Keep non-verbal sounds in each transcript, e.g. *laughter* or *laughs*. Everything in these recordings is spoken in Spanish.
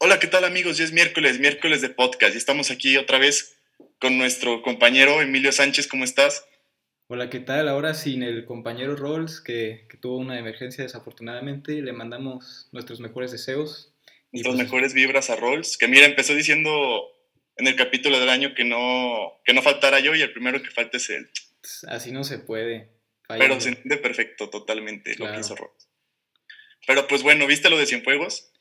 Hola, ¿qué tal amigos? Ya es miércoles, miércoles de podcast y estamos aquí otra vez con nuestro compañero Emilio Sánchez. ¿Cómo estás? Hola, ¿qué tal? Ahora sin el compañero Rolls, que, que tuvo una emergencia desafortunadamente, le mandamos nuestros mejores deseos. Nuestras pues, mejores vibras a Rolls, que mira, empezó diciendo en el capítulo del año que no, que no faltara yo y el primero que falte es él. Así no se puede. Pero se entiende perfecto, totalmente, lo que hizo Rolls. Pero pues bueno, ¿viste lo de Cienfuegos?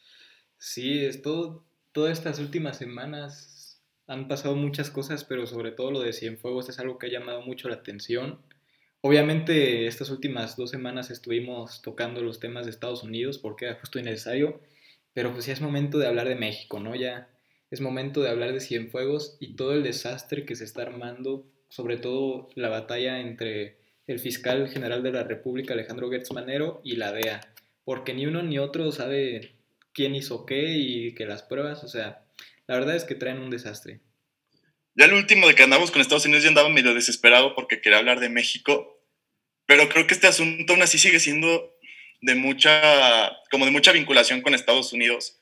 Sí, es todo, todas estas últimas semanas han pasado muchas cosas, pero sobre todo lo de Cienfuegos es algo que ha llamado mucho la atención. Obviamente estas últimas dos semanas estuvimos tocando los temas de Estados Unidos porque era justo innecesario, pero pues ya es momento de hablar de México, ¿no? Ya es momento de hablar de Cienfuegos y todo el desastre que se está armando, sobre todo la batalla entre el fiscal general de la República, Alejandro Gertz Manero, y la DEA, porque ni uno ni otro sabe quién hizo qué y que las pruebas, o sea, la verdad es que traen un desastre. Ya el último de que andamos con Estados Unidos ya andaba medio desesperado porque quería hablar de México, pero creo que este asunto aún así sigue siendo de mucha, como de mucha vinculación con Estados Unidos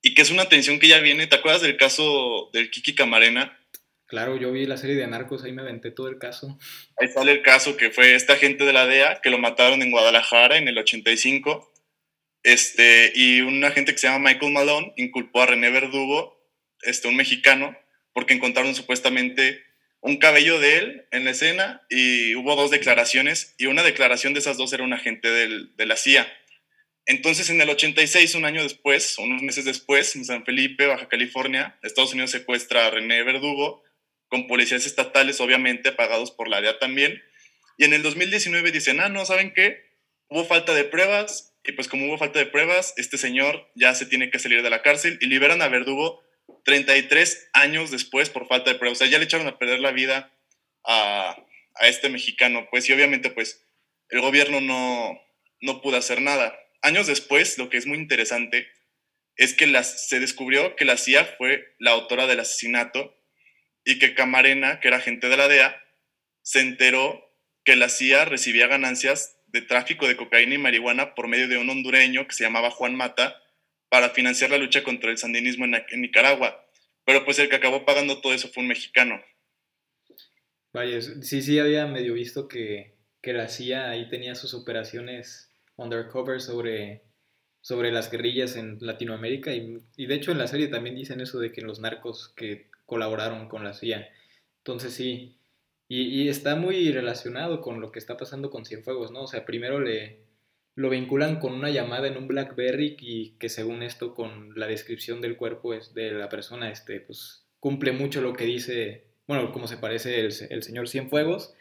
y que es una tensión que ya viene. ¿Te acuerdas del caso del Kiki Camarena? Claro, yo vi la serie de Narcos, ahí me aventé todo el caso. Ahí sale el caso que fue esta gente de la DEA que lo mataron en Guadalajara en el 85 este, y un agente que se llama Michael Malone inculpó a René Verdugo, este, un mexicano, porque encontraron supuestamente un cabello de él en la escena y hubo dos declaraciones y una declaración de esas dos era un agente de la CIA. Entonces en el 86, un año después, unos meses después, en San Felipe, Baja California, Estados Unidos secuestra a René Verdugo con policías estatales, obviamente pagados por la DEA también. Y en el 2019 dicen, ah, no, ¿saben qué? Hubo falta de pruebas, y pues como hubo falta de pruebas, este señor ya se tiene que salir de la cárcel y liberan a Verdugo 33 años después por falta de pruebas. O sea, ya le echaron a perder la vida a, a este mexicano. Pues y obviamente pues el gobierno no, no pudo hacer nada. Años después, lo que es muy interesante es que se descubrió que la CIA fue la autora del asesinato y que Camarena, que era agente de la DEA, se enteró que la CIA recibía ganancias de tráfico de cocaína y marihuana por medio de un hondureño que se llamaba Juan Mata para financiar la lucha contra el sandinismo en, Nicaragua. Pero pues el que acabó pagando todo eso fue un mexicano. Vaya, sí, sí había medio visto que, que la CIA ahí tenía sus operaciones undercover sobre, sobre las guerrillas en Latinoamérica y, y, de hecho en la serie también dicen eso de que los narcos que colaboraron con la CIA. Entonces sí, y, está muy relacionado con lo que está pasando con Cienfuegos, ¿no? O sea, primero le lo vinculan con una llamada en un BlackBerry y que según esto con la descripción del cuerpo es de la persona, este, pues cumple mucho lo que dice, bueno, como se parece el, el señor Cienfuegos,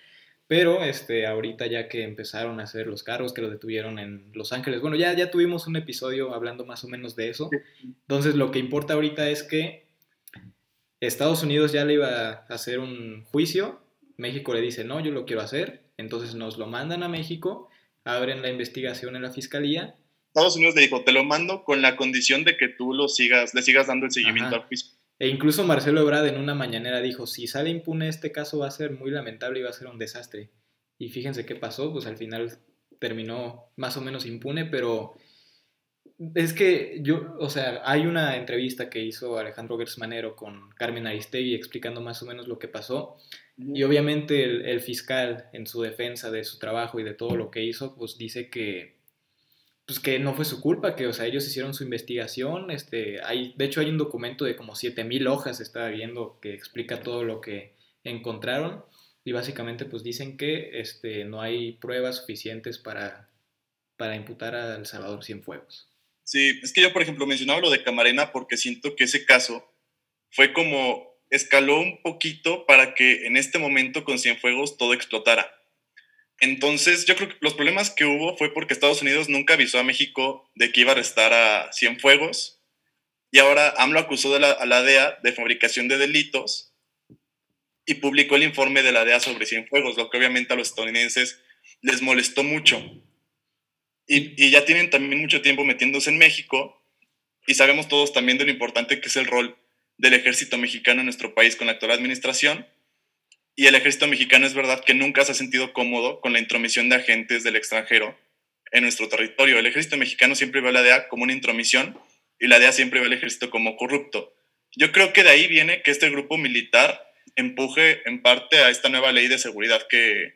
pero este, ahorita ya que empezaron a hacer los carros, que lo detuvieron en Los Ángeles, bueno, ya, ya tuvimos un episodio hablando más o menos de eso. Entonces lo que importa ahorita es que Estados Unidos ya le iba a hacer un juicio México le dice, no, yo lo quiero hacer, entonces nos lo mandan a México, abren la investigación en la fiscalía. Estados Unidos le dijo, te lo mando con la condición de que tú lo sigas, le sigas dando el seguimiento al juicio. E incluso Marcelo Ebrard en una mañanera dijo, si sale impune este caso va a ser muy lamentable y va a ser un desastre. Y fíjense qué pasó, pues al final terminó más o menos impune, pero es que yo, o sea, hay una entrevista que hizo Alejandro Gersmanero con Carmen Aristegui explicando más o menos lo que pasó. Y obviamente el, fiscal, en su defensa de su trabajo y de todo lo que hizo, pues dice que, pues que no fue su culpa, que, o sea, ellos hicieron su investigación. Este, hay, de hecho, hay un documento de como 7000 hojas, estaba viendo, que explica todo lo que encontraron. Y básicamente, pues dicen que este, no hay pruebas suficientes para, para imputar a El Salvador Cienfuegos. Sí, es que yo, por ejemplo, mencionaba lo de Camarena porque siento que ese caso fue como escaló un poquito para que en este momento con Cienfuegos todo explotara. Entonces, yo creo que los problemas que hubo fue porque Estados Unidos nunca avisó a México de que iba a arrestar a Cienfuegos y ahora AMLO acusó de la, a la DEA de fabricación de delitos y publicó el informe de la DEA sobre Cienfuegos, lo que obviamente a los estadounidenses les molestó mucho. Y, y ya tienen también mucho tiempo metiéndose en México y sabemos todos también de lo importante que es el rol del ejército mexicano en nuestro país con la actual administración. Y el ejército mexicano es verdad que nunca se ha sentido cómodo con la intromisión de agentes del extranjero en nuestro territorio. El ejército mexicano siempre ve a la DEA como una intromisión y la DEA siempre ve al ejército como corrupto. Yo creo que de ahí viene que este grupo militar empuje en parte a esta nueva ley de seguridad que,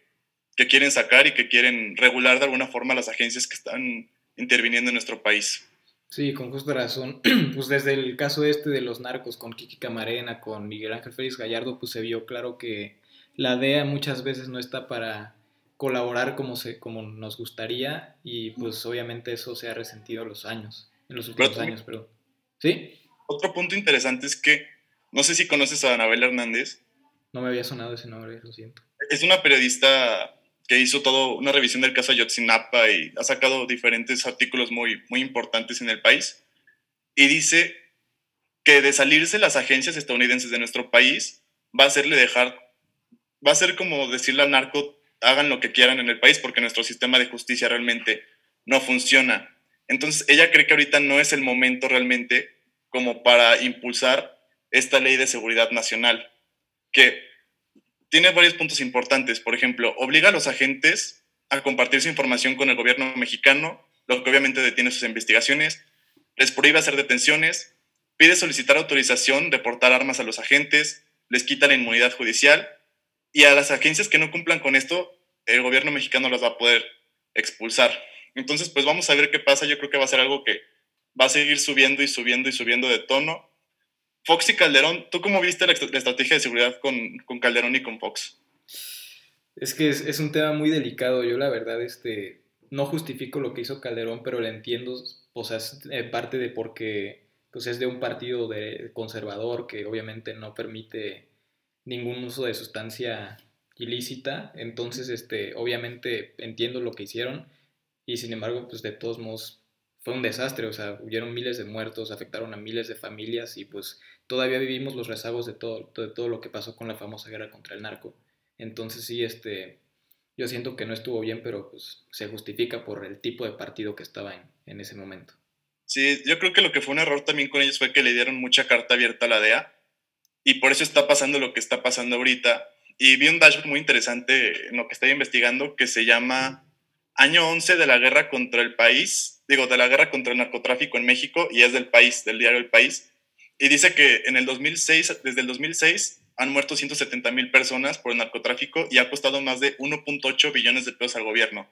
que quieren sacar y que quieren regular de alguna forma las agencias que están interviniendo en nuestro país. Sí, con justa razón. *clears throat* pues desde el caso este de los narcos con Kiki Camarena, con Miguel Ángel Félix Gallardo, pues se vio claro que la DEA muchas veces no está para colaborar como, se, como nos gustaría y pues obviamente eso se ha resentido los años, en los últimos años, perdón. ¿Sí? Otro punto interesante es que, no sé si conoces a Anabel Hernández. No me había sonado ese nombre, lo siento. Es una periodista que hizo todo una revisión del caso Ayotzinapa y ha sacado diferentes artículos muy, muy importantes en el país. Y dice que de salirse las agencias estadounidenses de nuestro país va a hacerle dejar, va a ser como decirle al narco, hagan lo que quieran en el país porque nuestro sistema de justicia realmente no funciona. Entonces, ella cree que ahorita no es el momento realmente como para impulsar esta ley de seguridad nacional, que tiene varios puntos importantes. Por ejemplo, obliga a los agentes a compartir su información con el gobierno mexicano, lo que obviamente detiene sus investigaciones, les prohíbe hacer detenciones, pide solicitar autorización de portar armas a los agentes, les quita la inmunidad judicial y a las agencias que no cumplan con esto, el gobierno mexicano las va a poder expulsar. Entonces, pues vamos a ver qué pasa. Yo creo que va a ser algo que va a seguir subiendo y subiendo y subiendo de tono Fox y Calderón, ¿tú cómo viste la, estrategia de seguridad con, con, Calderón y con Fox? Es que es, un tema muy delicado. Yo la verdad este, no justifico lo que hizo Calderón, pero le entiendo, o sea, es eh, parte de porque pues, es de un partido de conservador que obviamente no permite ningún uso de sustancia ilícita. Entonces, este, obviamente entiendo lo que hicieron y sin embargo, pues de todos modos fue un desastre, o sea, hubieron miles de muertos, afectaron a miles de familias y pues todavía vivimos los rezagos de todo, de todo lo que pasó con la famosa guerra contra el narco. Entonces sí, este, yo siento que no estuvo bien, pero pues se justifica por el tipo de partido que estaba en, en ese momento. Sí, yo creo que lo que fue un error también con ellos fue que le dieron mucha carta abierta a la DEA y por eso está pasando lo que está pasando ahorita. Y vi un dashboard muy interesante en lo que estaba investigando que se llama Año 11 de la guerra contra el país digo, de la guerra contra el narcotráfico en México y es del país, del diario El País. Y dice que en el 2006, desde el 2006 han muerto 170 mil personas por el narcotráfico y ha costado más de 1.8 billones de pesos al gobierno.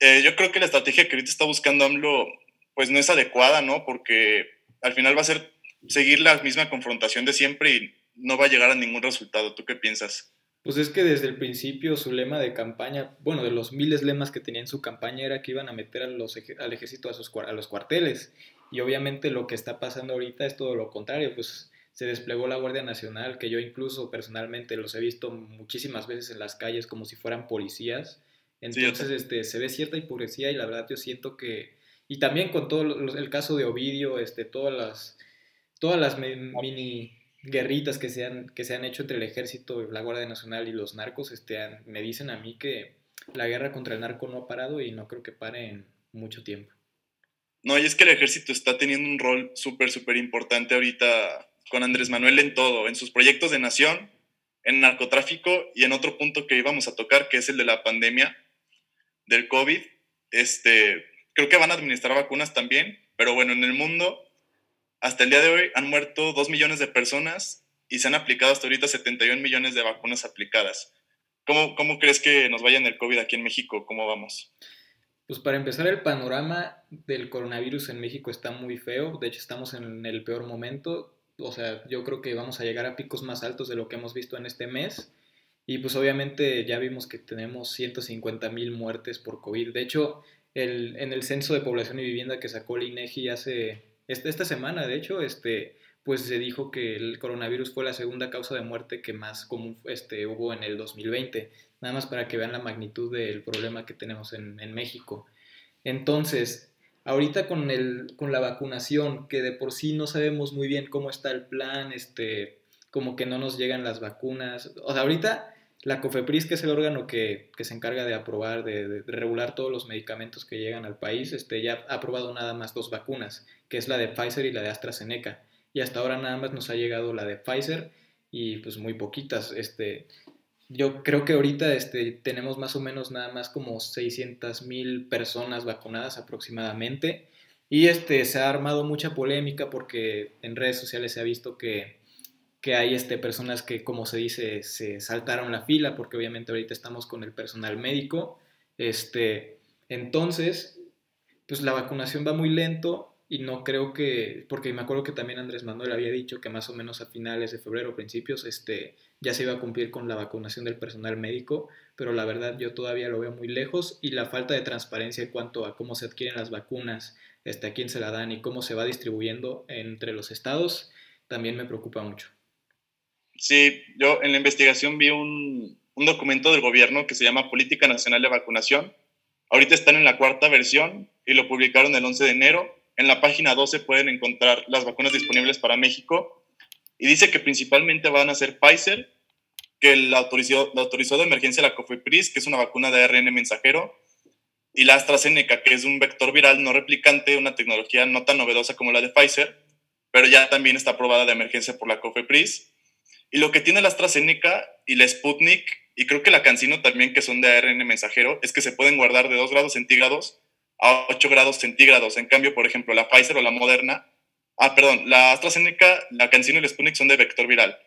Eh, yo creo que la estrategia que ahorita está buscando AMLO pues no es adecuada, ¿no? Porque al final va a ser seguir la misma confrontación de siempre y no va a llegar a ningún resultado. ¿Tú qué piensas? Pues es que desde el principio su lema de campaña, bueno, de los miles lemas que tenía en su campaña era que iban a meter a los, al ejército a, sus, a los cuarteles. Y obviamente lo que está pasando ahorita es todo lo contrario, pues se desplegó la Guardia Nacional, que yo incluso personalmente los he visto muchísimas veces en las calles como si fueran policías. Entonces este, se ve cierta hipocresía y la verdad yo siento que... Y también con todo el caso de Ovidio, este, todas las, todas las mini guerritas que se han, que se han hecho entre el ejército, la Guardia Nacional y los narcos, este, me dicen a mí que la guerra contra el narco no ha parado y no creo que pare en mucho tiempo. No, y es que el ejército está teniendo un rol súper, súper importante ahorita con Andrés Manuel en todo, en sus proyectos de nación, en narcotráfico y en otro punto que íbamos a tocar, que es el de la pandemia del COVID. Este, creo que van a administrar vacunas también, pero bueno, en el mundo hasta el día de hoy han muerto 2 millones de personas y se han aplicado hasta ahorita 71 millones de vacunas aplicadas. ¿Cómo, cómo crees que nos vaya en el COVID aquí en México? ¿Cómo vamos? Pues para empezar, el panorama del coronavirus en México está muy feo. De hecho, estamos en el peor momento. O sea, yo creo que vamos a llegar a picos más altos de lo que hemos visto en este mes. Y pues obviamente ya vimos que tenemos 150 mil muertes por COVID. De hecho, el, en el censo de población y vivienda que sacó el INEGI hace este, esta semana, de hecho, este, pues se dijo que el coronavirus fue la segunda causa de muerte que más común este, hubo en el 2020, nada más para que vean la magnitud del problema que tenemos en, en México. Entonces, ahorita con, el, con la vacunación, que de por sí no sabemos muy bien cómo está el plan, este, como que no nos llegan las vacunas, o sea, ahorita la COFEPRIS, que es el órgano que, se encarga de aprobar, de, regular todos los medicamentos que llegan al país, este, ya ha aprobado nada más dos vacunas, que es la de Pfizer y la de AstraZeneca. Y hasta ahora nada más nos ha llegado la de Pfizer y pues muy poquitas. Este, yo creo que ahorita este, tenemos más o menos nada más como 600 mil personas vacunadas aproximadamente. Y este, se ha armado mucha polémica porque en redes sociales se ha visto que, que hay este, personas que, como se dice, se saltaron la fila, porque obviamente ahorita estamos con el personal médico. Este, entonces, pues la vacunación va muy lento y no creo que, porque me acuerdo que también Andrés Manuel había dicho que más o menos a finales de febrero, principios, este, ya se iba a cumplir con la vacunación del personal médico, pero la verdad yo todavía lo veo muy lejos y la falta de transparencia en cuanto a cómo se adquieren las vacunas, este, a quién se la dan y cómo se va distribuyendo entre los estados, también me preocupa mucho. Sí, yo en la investigación vi un, documento del gobierno que se llama Política Nacional de Vacunación. Ahorita están en la cuarta versión y lo publicaron el 11 de enero en la página 12 pueden encontrar las vacunas disponibles para México y dice que principalmente van a ser Pfizer, que la autorizó, la autorizó de emergencia la COFEPRIS, que es una vacuna de ARN mensajero, y la AstraZeneca, que es un vector viral no replicante, una tecnología no tan novedosa como la de Pfizer, pero ya también está aprobada de emergencia por la COFEPRIS. Y lo que tiene la AstraZeneca y la Sputnik, y creo que la Cancino también, que son de ARN mensajero, es que se pueden guardar de 2 grados centígrados a 8 grados centígrados. En cambio, por ejemplo, la Pfizer o la Moderna, ah, perdón, la AstraZeneca, la CanSino y la Sputnik son de vector viral.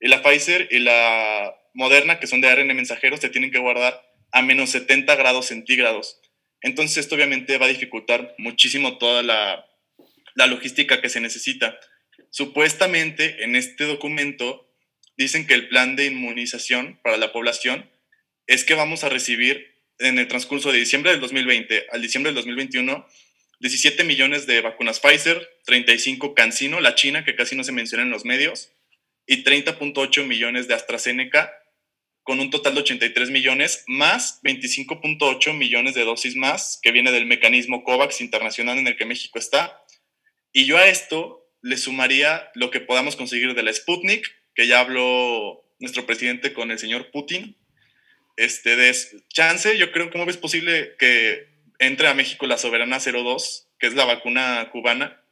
Y la Pfizer y la Moderna, que son de ARN mensajero, se tienen que guardar a menos 70 grados centígrados. Entonces, esto obviamente va a dificultar muchísimo toda la, la logística que se necesita. Supuestamente, en este documento, dicen que el plan de inmunización para la población es que vamos a recibir en el transcurso de diciembre del 2020 al diciembre del 2021 17 millones de vacunas Pfizer, 35 CanSino, la China, que casi no se menciona en los medios, y 30.8 millones de AstraZeneca, con un total de 83 millones, más 25.8 millones de dosis más, que viene del mecanismo COVAX internacional en el que México está. Y yo a esto le sumaría lo que podamos conseguir de la Sputnik, que ya habló nuestro presidente con el señor Putin, este, de chance, yo creo, ¿cómo ves posible que entre a México la Soberana 02, que es la vacuna cubana?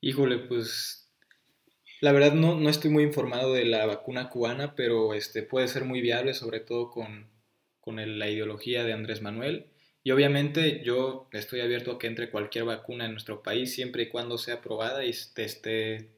Híjole, pues la verdad no, no estoy muy informado de la vacuna cubana, pero este, puede ser muy viable, sobre todo con, con la ideología de Andrés Manuel. Y obviamente yo estoy abierto a que entre cualquier vacuna en nuestro país, siempre y cuando sea aprobada y esté,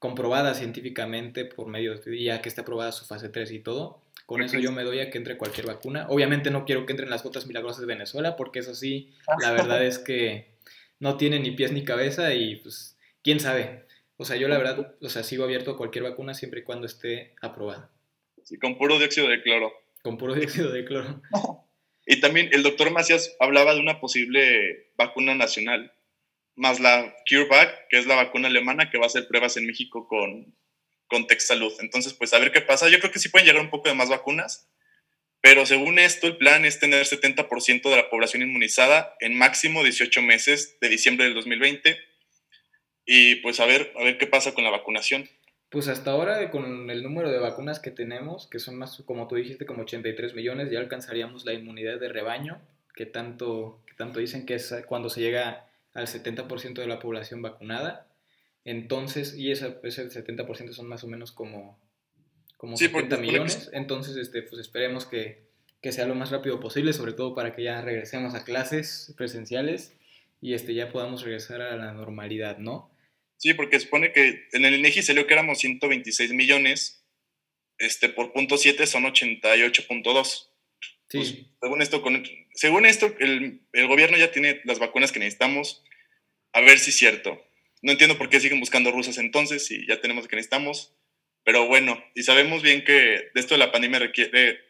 comprobada científicamente por medio de ya que esté aprobada su fase 3 y todo. Con eso yo me doy a que entre cualquier vacuna. Obviamente no quiero que entren las gotas milagrosas de Venezuela, porque eso sí, la verdad es que *laughs* no tiene ni pies ni cabeza y pues, quién sabe. O sea, yo la verdad, o sea, sigo abierto a cualquier vacuna siempre y cuando esté aprobada. Sí, con puro dióxido de cloro. Con puro dióxido de cloro. *laughs* Y también el doctor Macías hablaba de una posible vacuna nacional, más la CureVac, que es la vacuna alemana que va a hacer pruebas en México con con Salud. Entonces, pues a ver qué pasa. Yo creo que sí pueden llegar un poco de más vacunas, pero según esto, el plan es tener 70% de la población inmunizada en máximo 18 meses de diciembre del 2020. Y pues a ver, a ver qué pasa con la vacunación. Pues hasta ahora, con el número de vacunas que tenemos, que son más, como tú dijiste, como 83 millones, ya alcanzaríamos la inmunidad de rebaño, que tanto, que tanto dicen que es cuando se llega al 70% de la población vacunada. Entonces, y ese, ese 70% son más o menos como, como 70 millones. Entonces, este, pues esperemos que, que, sea lo más rápido posible, sobre todo para que ya regresemos a clases presenciales y este, ya podamos regresar a la normalidad, ¿no? Sí, porque supone que en el INEGI salió que éramos 126 millones, este, por punto 7 son 88.2. Sí. Pues, según esto, con, según esto el, el gobierno ya tiene las vacunas que necesitamos. A ver si es cierto. No entiendo por qué siguen buscando rusas entonces si ya tenemos que necesitamos. Pero bueno, y sabemos bien que de esto de la pandemia requiere,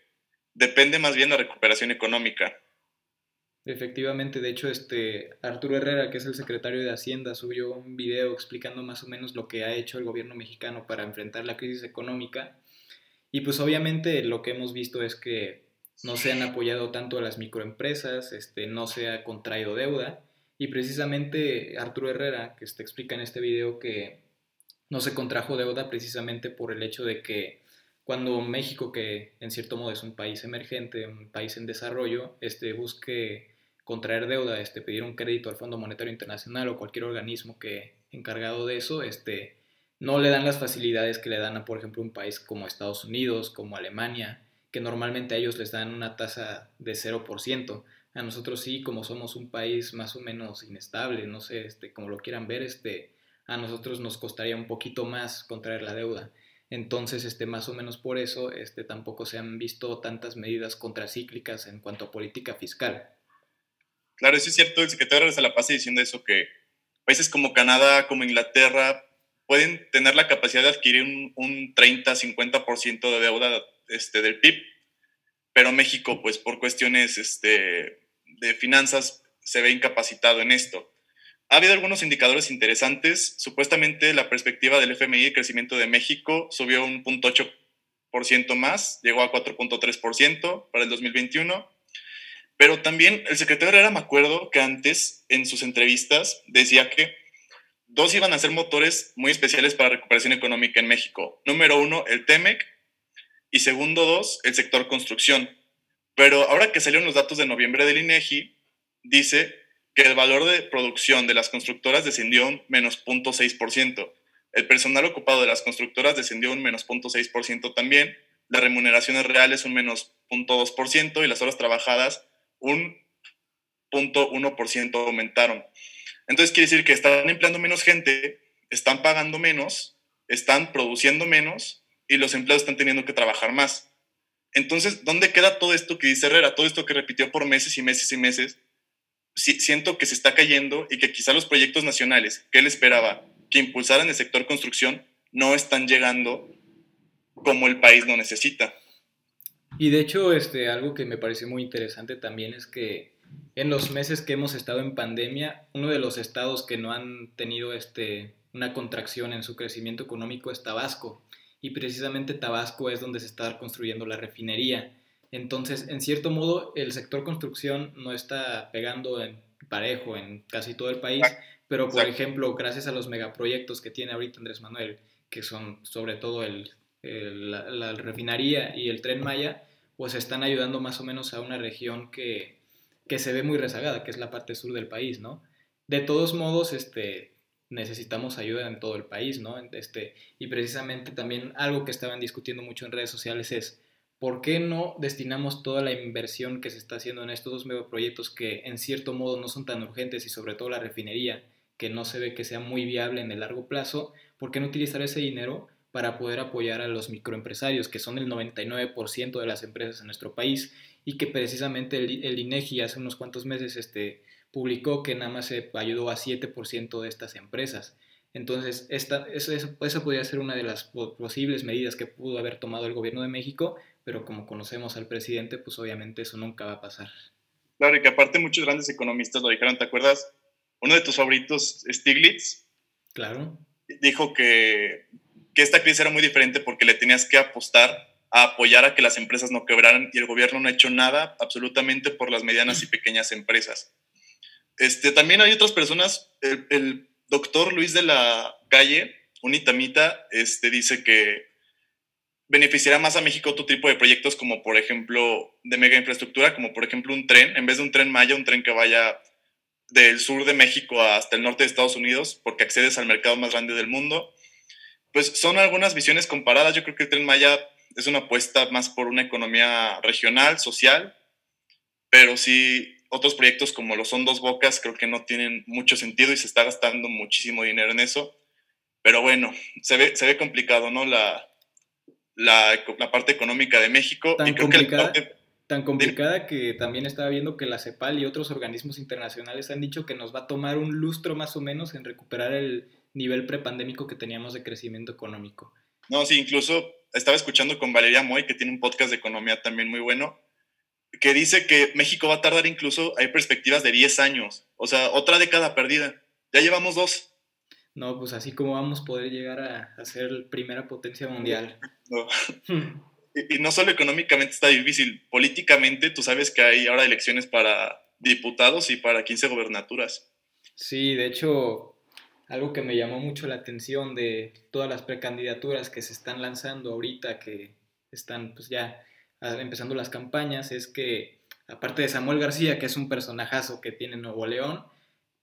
depende más bien la recuperación económica. Efectivamente, de hecho, este Arturo Herrera, que es el secretario de Hacienda, subió un video explicando más o menos lo que ha hecho el gobierno mexicano para enfrentar la crisis económica. Y pues obviamente lo que hemos visto es que no se han apoyado tanto a las microempresas, este, no se ha contraído deuda. Y precisamente Arturo Herrera, que te explica en este video que no se contrajo deuda precisamente por el hecho de que cuando México, que en cierto modo es un país emergente, un país en desarrollo, este, busque contraer deuda, este, pedir un crédito al Fondo Monetario Internacional o cualquier organismo que encargado de eso, este, no le dan las facilidades que le dan a, por ejemplo, un país como Estados Unidos, como Alemania, que normalmente a ellos les dan una tasa de 0%. A nosotros sí, como somos un país más o menos inestable, no sé, este, como lo quieran ver, este, a nosotros nos costaría un poquito más contraer la deuda. Entonces, este, más o menos por eso, este, tampoco se han visto tantas medidas contracíclicas en cuanto a política fiscal. Claro, eso es cierto, el secretario se la pasa diciendo eso, que países como Canadá, como Inglaterra, pueden tener la capacidad de adquirir un, un 30-50% de deuda este, del PIB, pero México, pues por cuestiones este, de finanzas, se ve incapacitado en esto. Ha habido algunos indicadores interesantes. Supuestamente la perspectiva del FMI de crecimiento de México subió un 0.8% más, llegó a 4.3% para el 2021. Pero también el secretario Herrera, me acuerdo que antes en sus entrevistas decía que dos iban a ser motores muy especiales para la recuperación económica en México. Número uno, el TEMEC y segundo dos, el sector construcción. Pero ahora que salieron los datos de noviembre del INEGI, dice que el valor de producción de las constructoras descendió un menos 0.6%. El personal ocupado de las constructoras descendió un menos 0.6% también. Las remuneraciones reales un menos 0.2% y las horas trabajadas un 0.1% aumentaron. Entonces quiere decir que están empleando menos gente, están pagando menos, están produciendo menos y los empleados están teniendo que trabajar más. Entonces, ¿dónde queda todo esto que dice Herrera? Todo esto que repitió por meses y meses y meses siento que se está cayendo y que quizá los proyectos nacionales que él esperaba que impulsaran el sector construcción no están llegando como el país lo necesita. Y de hecho, este, algo que me parece muy interesante también es que en los meses que hemos estado en pandemia, uno de los estados que no han tenido este, una contracción en su crecimiento económico es Tabasco. Y precisamente Tabasco es donde se está construyendo la refinería. Entonces, en cierto modo, el sector construcción no está pegando en parejo en casi todo el país, pero por ejemplo, gracias a los megaproyectos que tiene ahorita Andrés Manuel, que son sobre todo el, la, refinería y el tren Maya, pues están ayudando más o menos a una región que, que se ve muy rezagada, que es la parte sur del país, ¿no? De todos modos, este, necesitamos ayuda en todo el país, ¿no? Este, y precisamente también algo que estaban discutiendo mucho en redes sociales es, ¿por qué no destinamos toda la inversión que se está haciendo en estos dos megaproyectos que en cierto modo no son tan urgentes y sobre todo la refinería, que no se ve que sea muy viable en el largo plazo? ¿Por qué no utilizar ese dinero para poder apoyar a los microempresarios, que son el 99% de las empresas en nuestro país y que precisamente el, INEGI hace unos cuantos meses este, publicó que nada más se ayudó a 7% de estas empresas? Entonces, esta, esa, esa podría ser una de las posibles medidas que pudo haber tomado el gobierno de México pero como conocemos al presidente, pues obviamente eso nunca va a pasar. Claro, y que aparte muchos grandes economistas lo dijeron, ¿te acuerdas? Uno de tus favoritos, Stiglitz. Claro. Dijo que, que esta crisis era muy diferente porque le tenías que apostar a apoyar a que las empresas no quebraran y el gobierno no ha hecho nada absolutamente por las medianas y pequeñas empresas. Este, también hay otras personas, el, doctor Luis de la Calle, un itamita, este, dice que beneficiará más a México otro tipo de proyectos como por ejemplo de mega infraestructura, como por ejemplo un tren, en vez de un tren Maya, un tren que vaya del sur de México hasta el norte de Estados Unidos, porque accedes al mercado más grande del mundo. Pues son algunas visiones comparadas. Yo creo que el tren Maya es una apuesta más por una economía regional, social, pero sí otros proyectos como los son dos bocas creo que no tienen mucho sentido y se está gastando muchísimo dinero en eso. Pero bueno, se ve, se ve complicado, ¿no? La, la, parte económica de México. Tan complicada, tan complicada que también estaba viendo que la CEPAL y otros organismos internacionales han dicho que nos va a tomar un lustro más o menos en recuperar el nivel prepandémico que teníamos de crecimiento económico. No, sí, incluso estaba escuchando con Valeria Moy, que tiene un podcast de economía también muy bueno, que dice que México va a tardar incluso, hay perspectivas de 10 años, o sea, otra década perdida. Ya llevamos dos. No, pues así como vamos a poder llegar a, ser primera potencia mundial. *laughs* y, no solo económicamente está difícil, políticamente tú sabes que hay ahora elecciones para diputados y para 15 gobernaturas. Sí, de hecho, algo que me llamó mucho la atención de todas las precandidaturas que se están lanzando ahorita, que están pues ya empezando las campañas, es que aparte de Samuel García, que es un personajazo que tiene Nuevo León,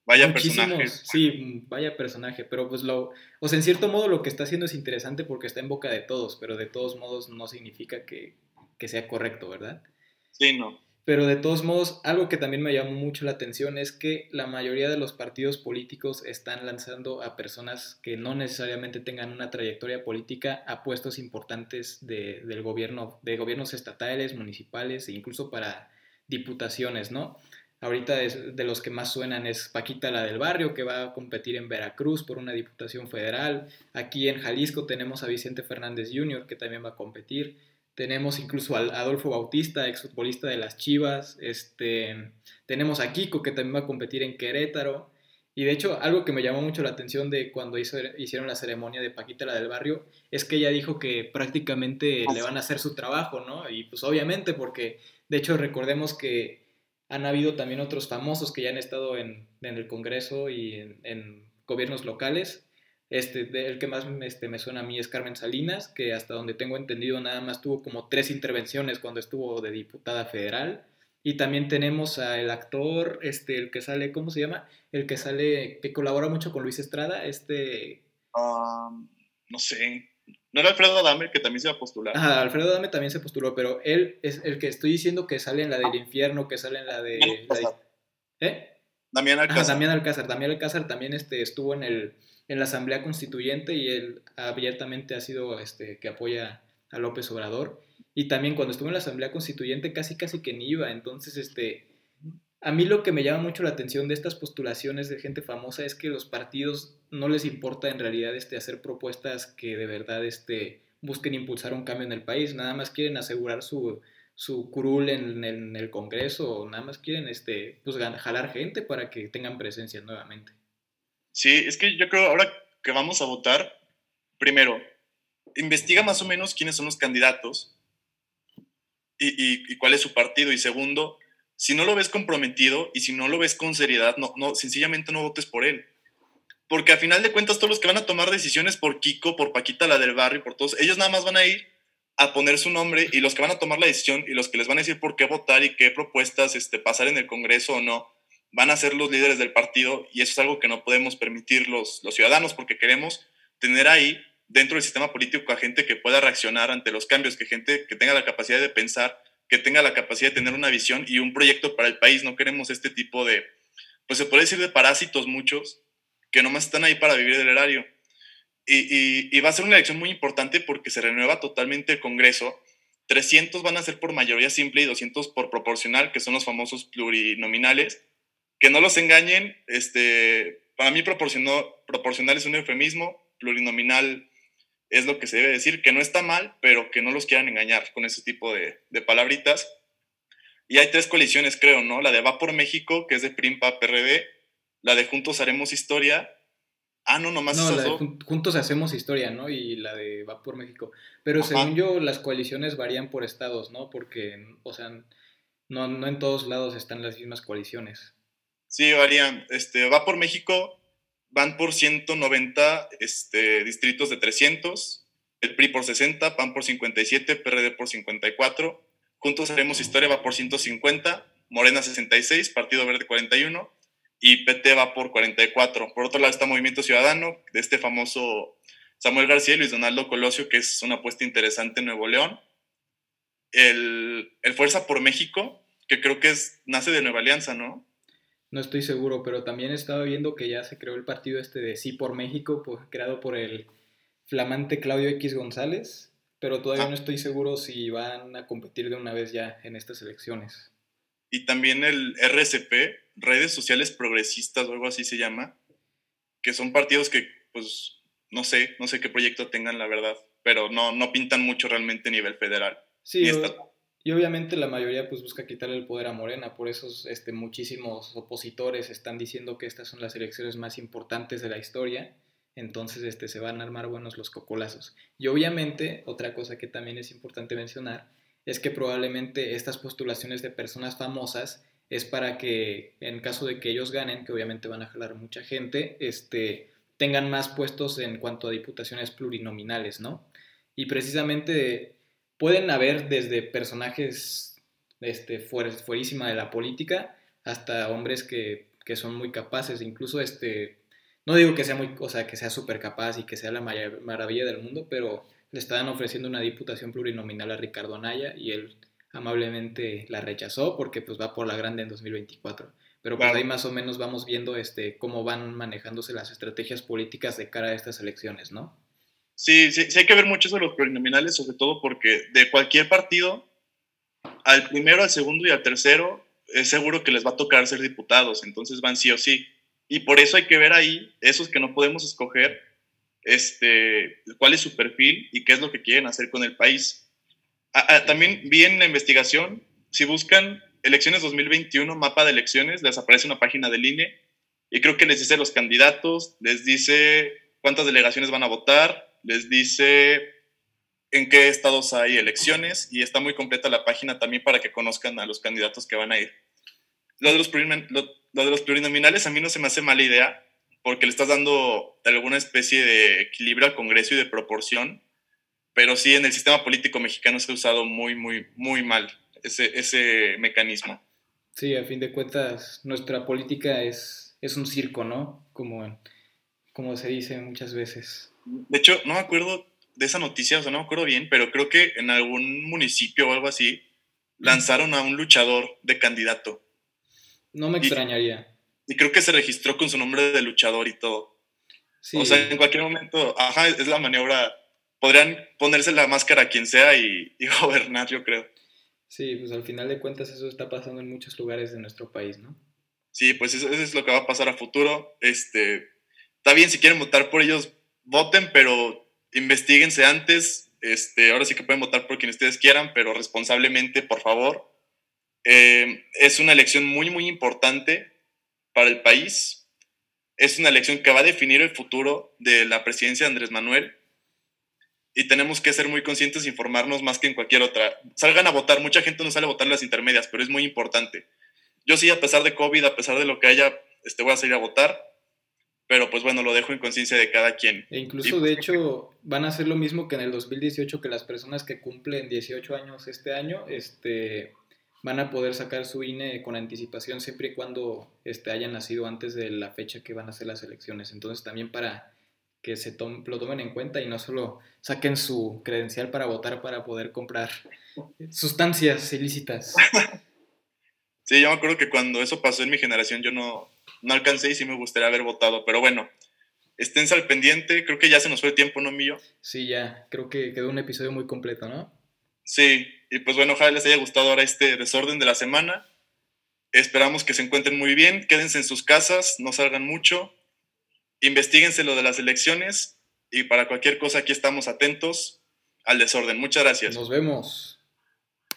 Vaya personaje. Sí, vaya personaje, pero pues lo, o sea, en cierto modo lo que está haciendo es interesante porque está en boca de todos, pero de todos modos no significa que, sea correcto, ¿verdad? Sí, no. Pero de todos modos, algo que también me llamó mucho la atención es que la mayoría de los partidos políticos están lanzando a personas que no necesariamente tengan una trayectoria política a puestos importantes de, del gobierno, de gobiernos estatales, municipales e incluso para diputaciones, ¿no? Ahorita es de los que más suenan es Paquita la del barrio, que va a competir en Veracruz por una diputación federal. Aquí en Jalisco tenemos a Vicente Fernández Jr., que también va a competir. Tenemos incluso a Adolfo Bautista, exfutbolista de las Chivas. Este, tenemos a Kiko, que también va a competir en Querétaro. Y de hecho, algo que me llamó mucho la atención de cuando hicieron la ceremonia de Paquita la del barrio, es que ella dijo que prácticamente le van a hacer su trabajo, ¿no? Y pues obviamente, porque de hecho recordemos que han habido también otros famosos que ya han estado en, el Congreso y en, en gobiernos locales este, el que más este, me suena a mí es Carmen Salinas, que hasta donde tengo entendido nada más tuvo como tres intervenciones cuando estuvo de diputada federal. Y también tenemos al actor, este, el que sale, ¿cómo se llama? El que sale, que colabora mucho con Luis Estrada, este... no sé, ¿no era Alfredo Adame que también se va a postular? Ajá, Alfredo Adame también se postuló, pero él es el que estoy diciendo que sale en la del infierno, que sale en la de... ¿Eh? Damián Alcázar. Damián Alcázar. Damián Alcázar también este, estuvo en el en la Asamblea Constituyente y él abiertamente ha sido este, que apoya a López Obrador. Y también cuando estuvo en la Asamblea Constituyente casi casi que ni iba. Entonces, este, a mí lo que me llama mucho la atención de estas postulaciones de gente famosa es que los partidos no les importa en realidad este, hacer propuestas que de verdad este, busquen impulsar un cambio en el país. Nada más quieren asegurar su, su curul en, el Congreso, o nada más quieren este, pues, jalar gente para que tengan presencia nuevamente. Sí, es que yo creo ahora que vamos a votar, primero, investiga más o menos quiénes son los candidatos y, cuál es su partido. Y segundo, si no lo ves comprometido y si no lo ves con seriedad, no, no, sencillamente no votes por él. Porque a final de cuentas todos los que van a tomar decisiones por Kiko, por Paquita, la del barrio, por todos, ellos nada más van a ir a poner su nombre y los que van a tomar la decisión y los que les van a decir por qué votar y qué propuestas este, pasar en el Congreso o no, van a ser los líderes del partido y eso es algo que no podemos permitir los, los ciudadanos porque queremos tener ahí dentro del sistema político a gente que pueda reaccionar ante los cambios, que gente que tenga la capacidad de pensar, que tenga la capacidad de tener una visión y un proyecto para el país. No queremos este tipo de, pues se puede decir de parásitos muchos, que nomás están ahí para vivir del erario. Y, y, va a ser una elección muy importante porque se renueva totalmente el Congreso. 300 van a ser por mayoría simple y 200 por proporcional, que son los famosos plurinominales que no los engañen, este, para mí proporcional es un eufemismo, plurinominal es lo que se debe decir, que no está mal, pero que no los quieran engañar con ese tipo de, de palabritas. Y hay tres coaliciones, creo, ¿no? La de Va por México, que es de PRIMPA PRD, la de Juntos Haremos Historia. Ah, no, nomás no, la de Juntos Hacemos Historia, ¿no? Y la de Va por México. Pero según yo, las coaliciones varían por estados, ¿no? Porque, o sea, no, no en todos lados están las mismas coaliciones. Sí, varían. Este, va por México, van por 190 este, distritos de 300, el PRI por 60, PAN por 57, PRD por 54, Juntos Haremos Historia va por 150, Morena 66, Partido Verde 41 y PT va por 44. Por otro lado está Movimiento Ciudadano, de este famoso Samuel García y Luis Donaldo Colosio, que es una apuesta interesante en Nuevo León. El, el Fuerza por México, que creo que es, nace de Nueva Alianza, ¿no? No estoy seguro, pero también estaba viendo que ya se creó el partido este de Sí por México, pues, creado por el flamante Claudio X González, pero todavía ah. no estoy seguro si van a competir de una vez ya en estas elecciones. Y también el RSP, Redes Sociales Progresistas o algo así se llama, que son partidos que, pues, no sé, no sé qué proyecto tengan, la verdad, pero no, no pintan mucho realmente a nivel federal. Sí, y obviamente la mayoría pues busca quitarle el poder a Morena, por eso este, muchísimos opositores están diciendo que estas son las elecciones más importantes de la historia, entonces este, se van a armar buenos los cocolazos. Y obviamente otra cosa que también es importante mencionar es que probablemente estas postulaciones de personas famosas es para que en caso de que ellos ganen, que obviamente van a jalar mucha gente, este, tengan más puestos en cuanto a diputaciones plurinominales, ¿no? Y precisamente pueden haber desde personajes este, fuerísima de la política hasta hombres que, son muy capaces, incluso este, no digo que sea muy, o sea, que sea súper capaz y que sea la maravilla del mundo, pero le estaban ofreciendo una diputación plurinominal a Ricardo Anaya y él amablemente la rechazó porque pues va por la grande en 2024. Pero pues ahí más o menos vamos viendo este, cómo van manejándose las estrategias políticas de cara a estas elecciones, ¿no? Sí, sí, sí hay que ver mucho sobre los plurinominales, sobre todo porque de cualquier partido, al primero, al segundo y al tercero, es seguro que les va a tocar ser diputados, entonces van sí o sí. Y por eso hay que ver ahí, esos que no podemos escoger, este, cuál es su perfil y qué es lo que quieren hacer con el país. Ah, ah, también vi en la investigación, si buscan elecciones 2021, mapa de elecciones, les aparece una página del INE y creo que les dice los candidatos, les dice cuántas delegaciones van a votar, les dice en qué estados hay elecciones y está muy completa la página también para que conozcan a los candidatos que van a ir. Lo de los, lo de los plurinominales a mí no se me hace mala idea porque le estás dando alguna especie de equilibrio al Congreso y de proporción, pero sí en el sistema político mexicano se ha usado muy, muy, muy mal ese, ese mecanismo. Sí, a fin de cuentas, nuestra política es, es un circo, ¿no? Como, como se dice muchas veces. De hecho, no me acuerdo de esa noticia, o sea, no me acuerdo bien, pero creo que en algún municipio o algo así lanzaron a un luchador de candidato. No me extrañaría. Y, creo que se registró con su nombre de luchador y todo. O sea, en cualquier momento, ajá, es la maniobra. Podrían ponerse la máscara a quien sea y, y *laughs* gobernar, yo creo. Sí, pues al final de cuentas eso está pasando en muchos lugares de nuestro país, ¿no? Sí, pues eso, es lo que va a pasar a futuro. Este, está bien, si quieren votar por ellos, voten, pero investiguense antes. Este, ahora sí que pueden votar por quien ustedes quieran, pero responsablemente, por favor. Eh, es una elección muy, muy importante para el país. Es una elección que va a definir el futuro de la presidencia de Andrés Manuel y tenemos que ser muy conscientes e informarnos más que en cualquier otra. Salgan a votar, mucha gente no sale a votar en las intermedias, pero es muy importante. Yo sí, a pesar de COVID, a pesar de lo que haya, este, voy a salir a votar, pero pues bueno, lo dejo en conciencia de cada quien. E incluso, de hecho, van a hacer lo mismo que en el 2018, que las personas que cumplen 18 años este año, este, van a poder sacar su INE con anticipación siempre y cuando este, hayan nacido antes de la fecha que van a ser las elecciones. Entonces también para que se lo tomen en cuenta y no solo saquen su credencial para votar para poder comprar sustancias ilícitas. *laughs* Sí, yo me acuerdo que cuando eso pasó en mi generación yo no, no alcancé y sí me gustaría haber votado, pero bueno, esténse al pendiente, creo que ya se nos fue el tiempo, ¿no, mío? Sí, ya, creo que quedó un episodio muy completo, ¿no? Sí, y pues bueno, ojalá les haya gustado ahora este desorden de la semana. Esperamos que se encuentren muy bien, quédense en sus casas, no salgan mucho, investiguense lo de las elecciones y para cualquier cosa aquí estamos atentos al desorden. Muchas gracias. Nos vemos.